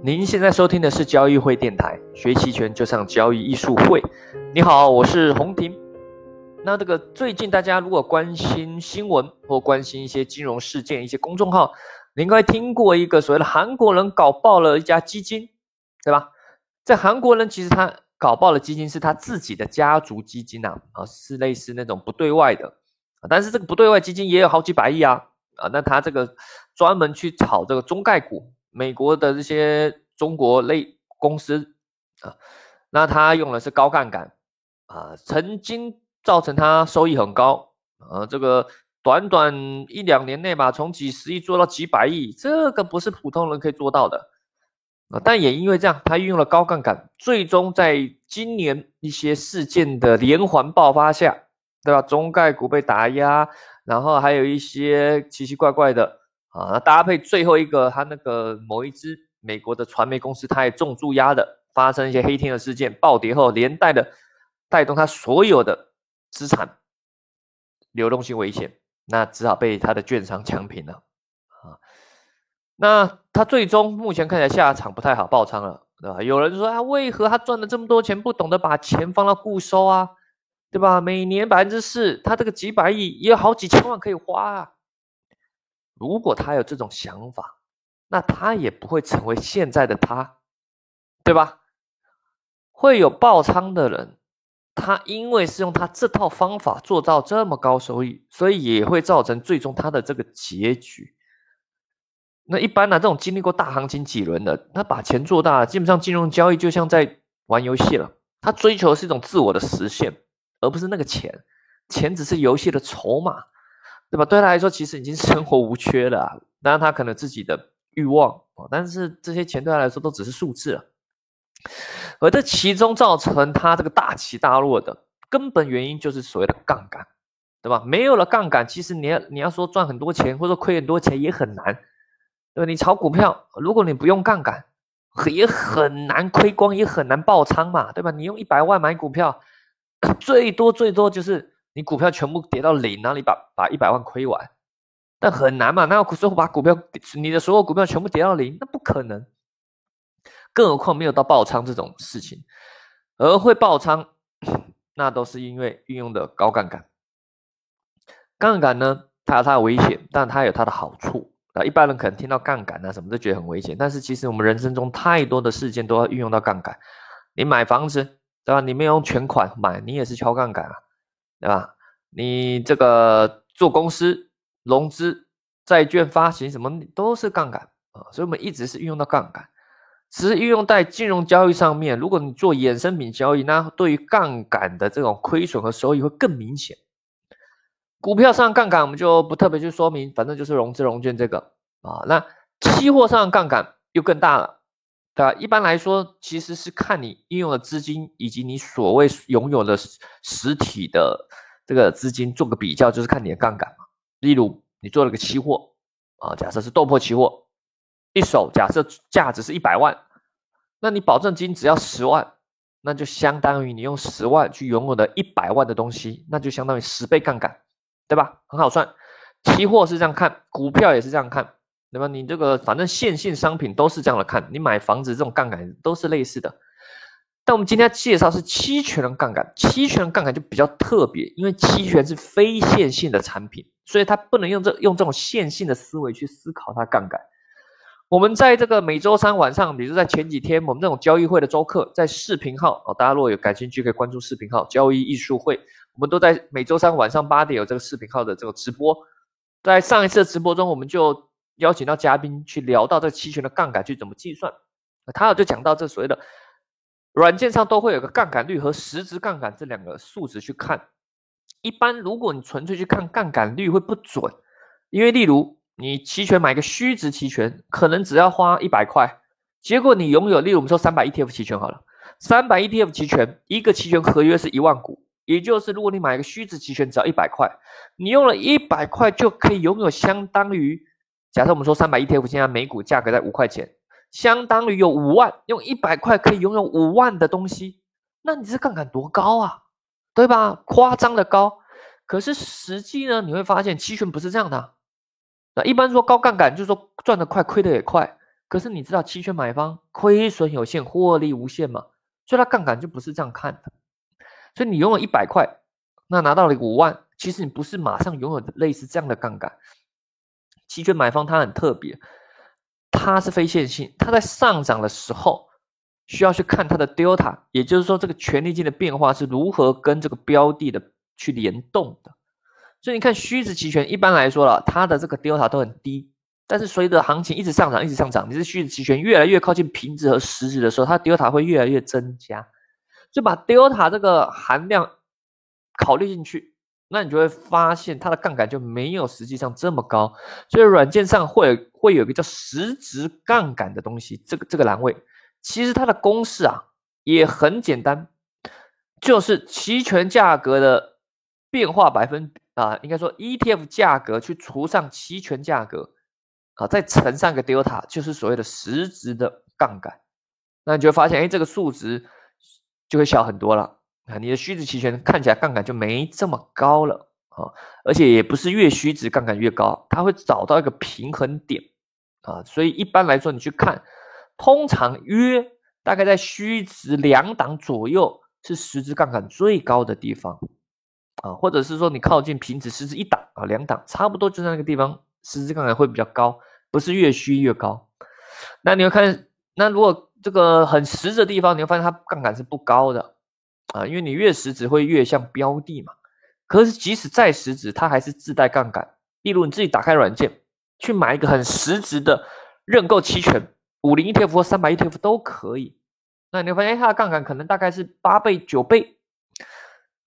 您现在收听的是交易会电台，学期权就上交易艺术会。你好，我是洪婷。那这个最近大家如果关心新闻或关心一些金融事件，一些公众号，你应该听过一个所谓的韩国人搞爆了一家基金，对吧？在韩国人其实他搞爆了基金是他自己的家族基金呐，啊，是类似那种不对外的，但是这个不对外基金也有好几百亿啊，啊，那他这个专门去炒这个中概股。美国的这些中国类公司啊，那他用的是高杠杆啊，曾经造成他收益很高啊，这个短短一两年内吧，从几十亿做到几百亿，这个不是普通人可以做到的啊。但也因为这样，他运用了高杠杆，最终在今年一些事件的连环爆发下，对吧？中概股被打压，然后还有一些奇奇怪怪的。啊，那搭配最后一个，他那个某一支美国的传媒公司，他也重注压的，发生一些黑天鹅事件，暴跌后连带的带动他所有的资产流动性危险，那只好被他的券商强平了啊。那他最终目前看起来下场不太好，爆仓了，对吧？有人说啊，为何他赚了这么多钱，不懂得把钱放到固收啊，对吧？每年百分之四，他这个几百亿也有好几千万可以花啊。如果他有这种想法，那他也不会成为现在的他，对吧？会有爆仓的人，他因为是用他这套方法做到这么高收益，所以也会造成最终他的这个结局。那一般呢，这种经历过大行情几轮的，他把钱做大，基本上金融交易就像在玩游戏了。他追求的是一种自我的实现，而不是那个钱，钱只是游戏的筹码。对吧？对他来说，其实已经生活无缺了。当然，他可能自己的欲望，但是这些钱对他来说都只是数字了。而这其中造成他这个大起大落的根本原因，就是所谓的杠杆，对吧？没有了杠杆，其实你要你要说赚很多钱，或者说亏很多钱也很难，对吧？你炒股票，如果你不用杠杆，也很难亏光，也很难爆仓嘛，对吧？你用一百万买股票，最多最多就是。你股票全部跌到零，那你把把一百万亏完，但很难嘛？那最后把股票你的所有股票全部跌到零，那不可能。更何况没有到爆仓这种事情，而会爆仓，那都是因为运用的高杠杆。杠杆呢，它有它的危险，但它有它的好处啊。一般人可能听到杠杆啊什么都觉得很危险，但是其实我们人生中太多的事件都要运用到杠杆。你买房子，对吧？你没有用全款买，你也是敲杠杆啊。对吧？你这个做公司融资、债券发行什么都是杠杆啊，所以我们一直是运用到杠杆。只是运用在金融交易上面，如果你做衍生品交易，那对于杠杆的这种亏损和收益会更明显。股票上杠杆我们就不特别去说明，反正就是融资融券这个啊。那期货上杠杆又更大了。对吧？一般来说，其实是看你应用的资金以及你所谓拥有的实体的这个资金做个比较，就是看你的杠杆嘛。例如，你做了个期货啊，假设是豆粕期货，一手假设价值是一百万，那你保证金只要十万，那就相当于你用十万去拥有的一百万的东西，那就相当于十倍杠杆，对吧？很好算。期货是这样看，股票也是这样看。那么？你这个反正线性商品都是这样的看，你买房子这种杠杆都是类似的。但我们今天介绍是期权的杠杆，期权的杠杆就比较特别，因为期权是非线性的产品，所以它不能用这用这种线性的思维去思考它杠杆。我们在这个每周三晚上，比如在前几天，我们这种交易会的周课，在视频号哦，大家如果有感兴趣，可以关注视频号交易艺术会，我们都在每周三晚上八点有这个视频号的这个直播。在上一次直播中，我们就。邀请到嘉宾去聊到这期权的杠杆去怎么计算，他就讲到这所谓的软件上都会有个杠杆率和实质杠杆这两个数值去看。一般如果你纯粹去看杠杆率会不准，因为例如你期权买个虚值期权，可能只要花一百块，结果你拥有，例如我们说三百 ETF 期权好了，三百 ETF 期权一个期权合约是一万股，也就是如果你买一个虚值期权只要一百块，你用了一百块就可以拥有相当于。假设我们说三百 ETF 现在每股价格在五块钱，相当于有五万，用一百块可以拥有五万的东西，那你这杠杆多高啊，对吧？夸张的高。可是实际呢，你会发现期权不是这样的。那一般说高杠杆就是说赚得快，亏得也快。可是你知道期权买方亏损有限，获利无限嘛？所以它杠杆就不是这样看的。所以你拥有一百块，那拿到了五万，其实你不是马上拥有类似这样的杠杆。期权买方它很特别，它是非线性，它在上涨的时候。需要去看它的 delta，也就是说，这个权利金的变化是如何跟这个标的的去联动的。所以你看虚值期权，一般来说了，它的这个 delta 都很低，但是随着行情一直上涨，一直上涨，你是虚值期权越来越靠近平值和实值的时候，它 delta 会越来越增加。就把 delta 这个含量考虑进去，那你就会发现它的杠杆就没有实际上这么高。所以软件上会会有一个叫实值杠杆的东西，这个这个栏位。其实它的公式啊也很简单，就是期权价格的变化百分啊，应该说 ETF 价格去除上期权价格啊，再乘上个 delta，就是所谓的实值的杠杆。那你就会发现，哎，这个数值就会小很多了啊。你的虚值期权看起来杠杆就没这么高了啊，而且也不是越虚值杠杆越高，它会找到一个平衡点啊。所以一般来说，你去看。通常约大概在虚值两档左右是实值杠杆最高的地方啊，或者是说你靠近平值实值一档啊两档，差不多就在那个地方实值杠杆会比较高，不是越虚越高。那你要看，那如果这个很实的地方，你会发现它杠杆是不高的啊，因为你越实值会越像标的嘛。可是即使再实值，它还是自带杠杆。例如你自己打开软件去买一个很实值的认购期权。五零 ETF 或三百 ETF 都可以，那你会发现它的杠杆可能大概是八倍、九倍，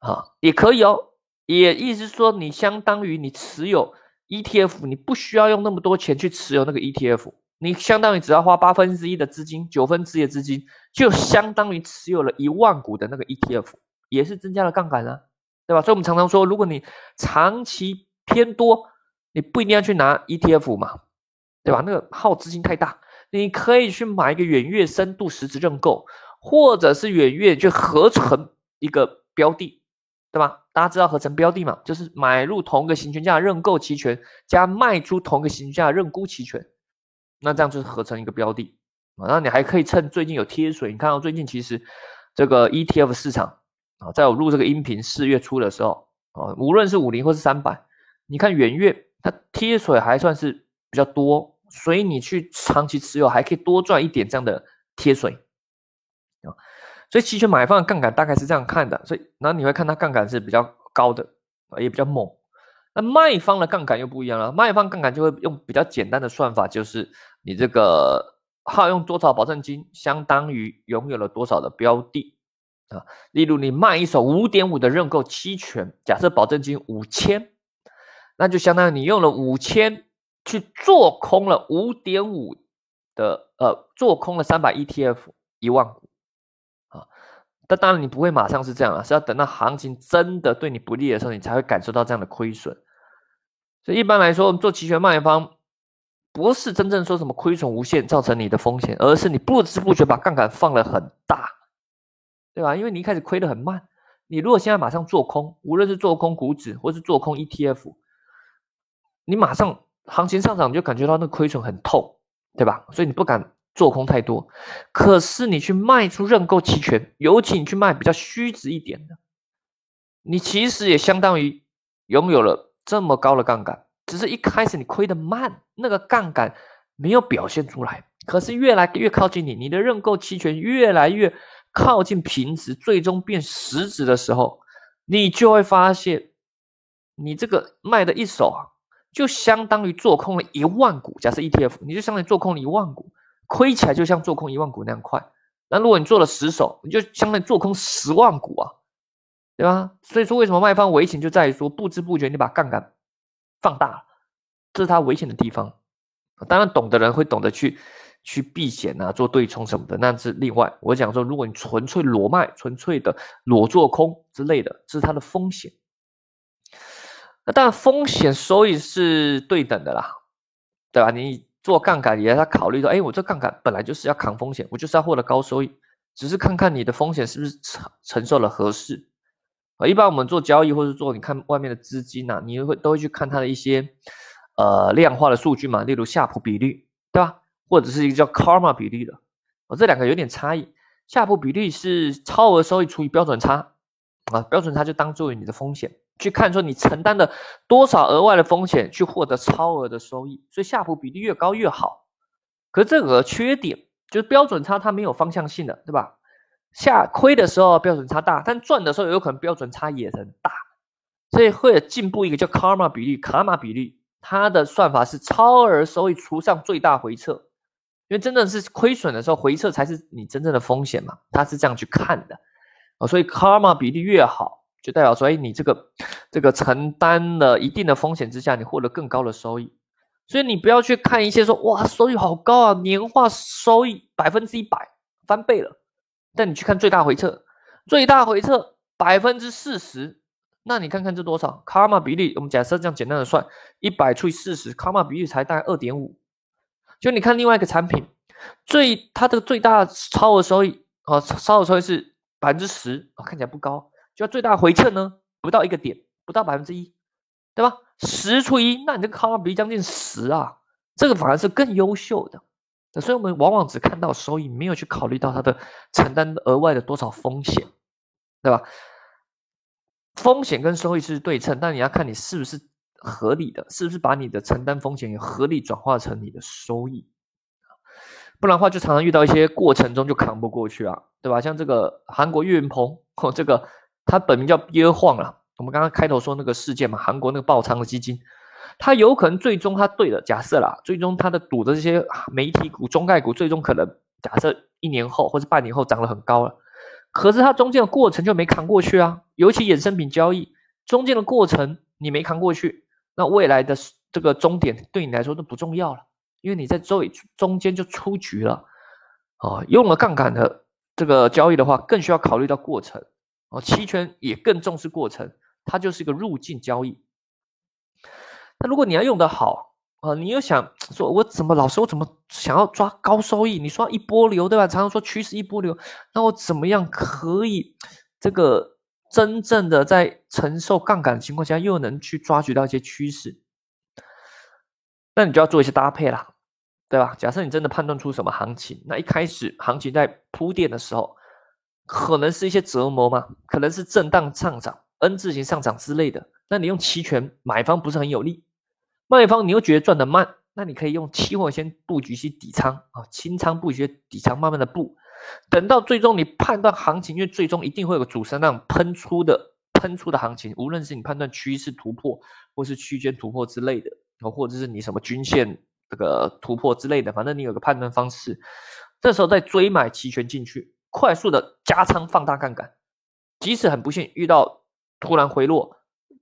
啊，也可以哦。也意思说，你相当于你持有 ETF，你不需要用那么多钱去持有那个 ETF，你相当于只要花八分之一的资金、九分之一的资金，就相当于持有了一万股的那个 ETF，也是增加了杠杆啊，对吧？所以我们常常说，如果你长期偏多，你不一定要去拿 ETF 嘛，对吧？那个耗资金太大。你可以去买一个远月深度实质认购，或者是远月去合成一个标的，对吧？大家知道合成标的嘛？就是买入同一个行权价认购期权，加卖出同个行权价认沽期权，那这样就是合成一个标的啊。那你还可以趁最近有贴水，你看到最近其实这个 ETF 市场啊，在我录这个音频四月初的时候啊，无论是五零或是三百，你看元月它贴水还算是比较多。所以你去长期持有还可以多赚一点这样的贴水啊，所以期权买方的杠杆大概是这样看的，所以然后你会看它杠杆是比较高的啊，也比较猛。那卖方的杠杆又不一样了，卖方杠杆就会用比较简单的算法，就是你这个耗用多少保证金，相当于拥有了多少的标的啊。例如你卖一手五点五的认购期权，假设保证金五千，那就相当于你用了五千。去做空了五点五的呃，做空了三百 ETF 一万股啊，但当然你不会马上是这样啊，是要等到行情真的对你不利的时候，你才会感受到这样的亏损。所以一般来说，我们做期权卖方不是真正说什么亏损无限造成你的风险，而是你不知不觉把杠杆放了很大，对吧？因为你一开始亏的很慢，你如果现在马上做空，无论是做空股指或是做空 ETF，你马上。行情上涨，你就感觉到那亏损很痛，对吧？所以你不敢做空太多。可是你去卖出认购期权，尤其你去卖比较虚值一点的，你其实也相当于拥有了这么高的杠杆。只是一开始你亏的慢，那个杠杆没有表现出来。可是越来越靠近你，你的认购期权越来越靠近平值，最终变实值的时候，你就会发现，你这个卖的一手啊。就相当于做空了一万股，假设 ETF，你就相当于做空了一万股，亏起来就像做空一万股那样快。那如果你做了十手，你就相当于做空十万股啊，对吧？所以说为什么卖方危险就在于说不知不觉你把杠杆放大，这是它危险的地方。当然懂的人会懂得去去避险啊，做对冲什么的，那是另外。我讲说，如果你纯粹裸卖、纯粹的裸做空之类的，这是它的风险。那当然，风险收益是对等的啦，对吧？你做杠杆也要考虑到，哎，我这杠杆本来就是要扛风险，我就是要获得高收益，只是看看你的风险是不是承承受了合适啊。一般我们做交易或者做，你看外面的资金啊，你会都会去看它的一些呃量化的数据嘛，例如夏普比率，对吧？或者是一个叫 Karma 比例的，哦，这两个有点差异。夏普比例是超额收益除以标准差，啊，标准差就当做你的风险，去看说你承担的多少额外的风险去获得超额的收益，所以夏普比例越高越好。可是这个缺点就是标准差它没有方向性的，对吧？下亏的时候标准差大，但赚的时候有可能标准差也很大，所以会进步一个叫 Karma 比例，卡玛比例，它的算法是超额收益除上最大回撤，因为真的是亏损的时候回撤才是你真正的风险嘛，它是这样去看的。哦，所以 Karma 比例越好，就代表说，哎，你这个这个承担了一定的风险之下，你获得更高的收益，所以你不要去看一些说哇收益好高啊，年化收益百分之一百翻倍了。但你去看最大回撤，最大回撤百分之四十，那你看看这多少？卡玛比例，我们假设这样简单的算，一百除以四十，卡玛比例才大概二点五。就你看另外一个产品，最它的最大超额收益啊，超额收益是百分之十啊，看起来不高。就最大回撤呢，不到一个点，不到百分之一，对吧？十除以一，那你这个卡玛比例将近十啊，这个反而是更优秀的。所以，我们往往只看到收益，没有去考虑到它的承担额外的多少风险，对吧？风险跟收益是对称，但你要看你是不是合理的，是不是把你的承担风险也合理转化成你的收益，不然的话，就常常遇到一些过程中就扛不过去啊，对吧？像这个韩国岳云鹏，哦，这个他本名叫憋晃了，我们刚刚开头说那个事件嘛，韩国那个爆仓的基金。他有可能最终他对的假设啦，最终他的赌的这些媒体股、中概股，最终可能假设一年后或者半年后涨得很高了，可是它中间的过程就没扛过去啊。尤其衍生品交易中间的过程你没扛过去，那未来的这个终点对你来说都不重要了，因为你在周中间就出局了啊。用了杠杆的这个交易的话，更需要考虑到过程哦。期权也更重视过程，它就是一个入境交易。那如果你要用的好啊，你又想说，我怎么老师我怎么想要抓高收益？你说一波流对吧？常常说趋势一波流，那我怎么样可以这个真正的在承受杠杆的情况下，又能去抓取到一些趋势？那你就要做一些搭配啦，对吧？假设你真的判断出什么行情，那一开始行情在铺垫的时候，可能是一些折磨嘛，可能是震荡上涨、N 字形上涨之类的，那你用期权买方不是很有利。卖方你又觉得赚的慢，那你可以用期货先布局些底仓啊，清仓布局底仓，慢慢的布，等到最终你判断行情，因为最终一定会有个主升浪喷出的喷出的行情，无论是你判断趋势突破，或是区间突破之类的，或者是你什么均线这个突破之类的，反正你有个判断方式，这时候再追买期权进去，快速的加仓放大杠杆，即使很不幸遇到突然回落。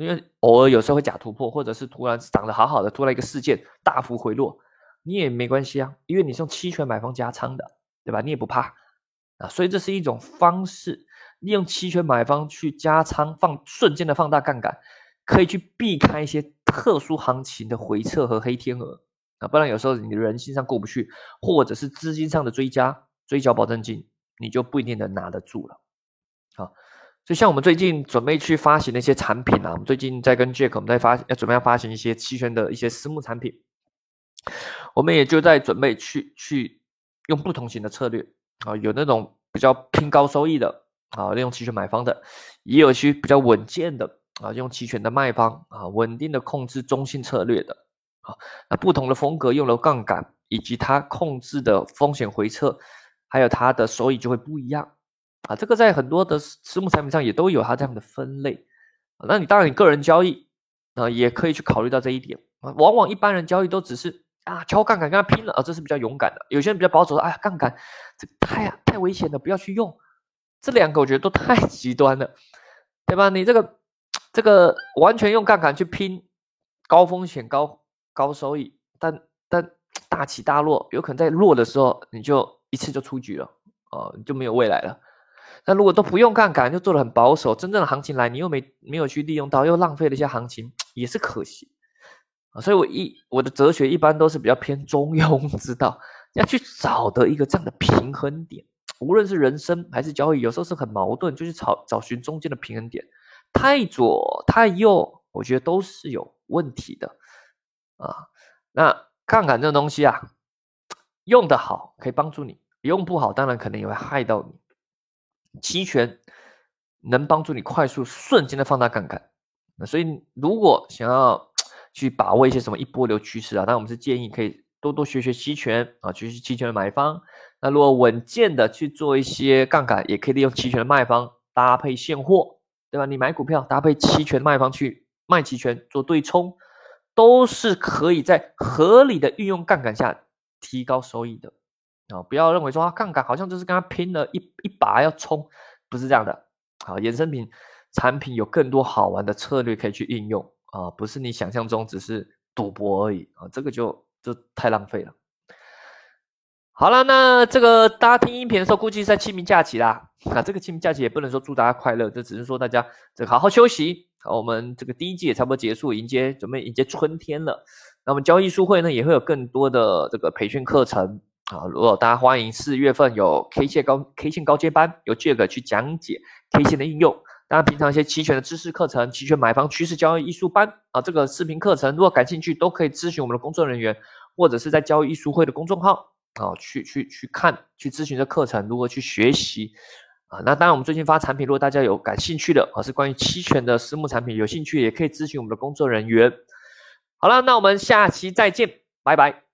因为偶尔有时候会假突破，或者是突然涨得好好的，突然一个事件大幅回落，你也没关系啊，因为你是用期权买方加仓的，对吧？你也不怕啊，所以这是一种方式，利用期权买方去加仓，放瞬间的放大杠杆，可以去避开一些特殊行情的回撤和黑天鹅啊，不然有时候你的人性上过不去，或者是资金上的追加追缴保证金，你就不一定能拿得住了，好。就像我们最近准备去发行的一些产品啊，我们最近在跟 Jack，我们在发要准备要发行一些期权的一些私募产品，我们也就在准备去去用不同型的策略啊，有那种比较拼高收益的啊，利用期权买方的，也有些比较稳健的啊，用期权的卖方啊，稳定的控制中性策略的啊，那不同的风格用了杠杆以及它控制的风险回撤，还有它的收益就会不一样。啊，这个在很多的私募产品上也都有它这样的分类。那你当然你个人交易啊，也可以去考虑到这一点啊。往往一般人交易都只是啊敲杠杆跟他拼了啊，这是比较勇敢的。有些人比较保守，哎呀杠杆这太太危险了，不要去用。这两个我觉得都太 极端了，对吧？你这个这个完全用杠杆去拼高风险高高收益，但但大起大落，有可能在落的时候你就一次就出局了啊，就没有未来了。那如果都不用杠杆，就做的很保守，真正的行情来，你又没没有去利用到，又浪费了一些行情，也是可惜啊。所以我一我的哲学一般都是比较偏中庸 之道，要去找的一个这样的平衡点。无论是人生还是交易，有时候是很矛盾，就是找找寻中间的平衡点。太左太右，我觉得都是有问题的啊。那杠杆这种东西啊，用的好可以帮助你，用不好当然可能也会害到你。期权能帮助你快速瞬间的放大杠杆，那所以如果想要 去把握一些什么一波流趋势啊，那我们是建议可以多多学学期权啊，学习期权的买方。那如果稳健的去做一些杠杆，也可以利用期权的卖方搭配现货，对吧？你买股票搭配期权卖方去卖期权做对冲，都是可以在合理的运用杠杆下提高收益的啊！不要认为说啊，杠杆好像就是跟他拼了一一把要冲，不是这样的。好，衍生品产品有更多好玩的策略可以去应用啊，不是你想象中只是赌博而已啊，这个就就太浪费了。好了，那这个大家听音频的时候，估计是在清明假期啦。那这个清明假期也不能说祝大家快乐，这只是说大家这好好休息。好，我们这个第一季也差不多结束，迎接准备迎接春天了。那我们交易书会呢，也会有更多的这个培训课程啊。如果大家欢迎四月份有 K 线高 K 线高阶班，由 Jack 去讲解 K 线的应用。当然，平常一些期权的知识课程、期权买方趋势交易艺术班啊，这个视频课程，如果感兴趣，都可以咨询我们的工作人员，或者是在交易艺术会的公众号。啊，去去去看，去咨询这课程，如何去学习啊？那当然，我们最近发产品，如果大家有感兴趣的，啊，是关于期权的私募产品，有兴趣也可以咨询我们的工作人员。好了，那我们下期再见，拜拜。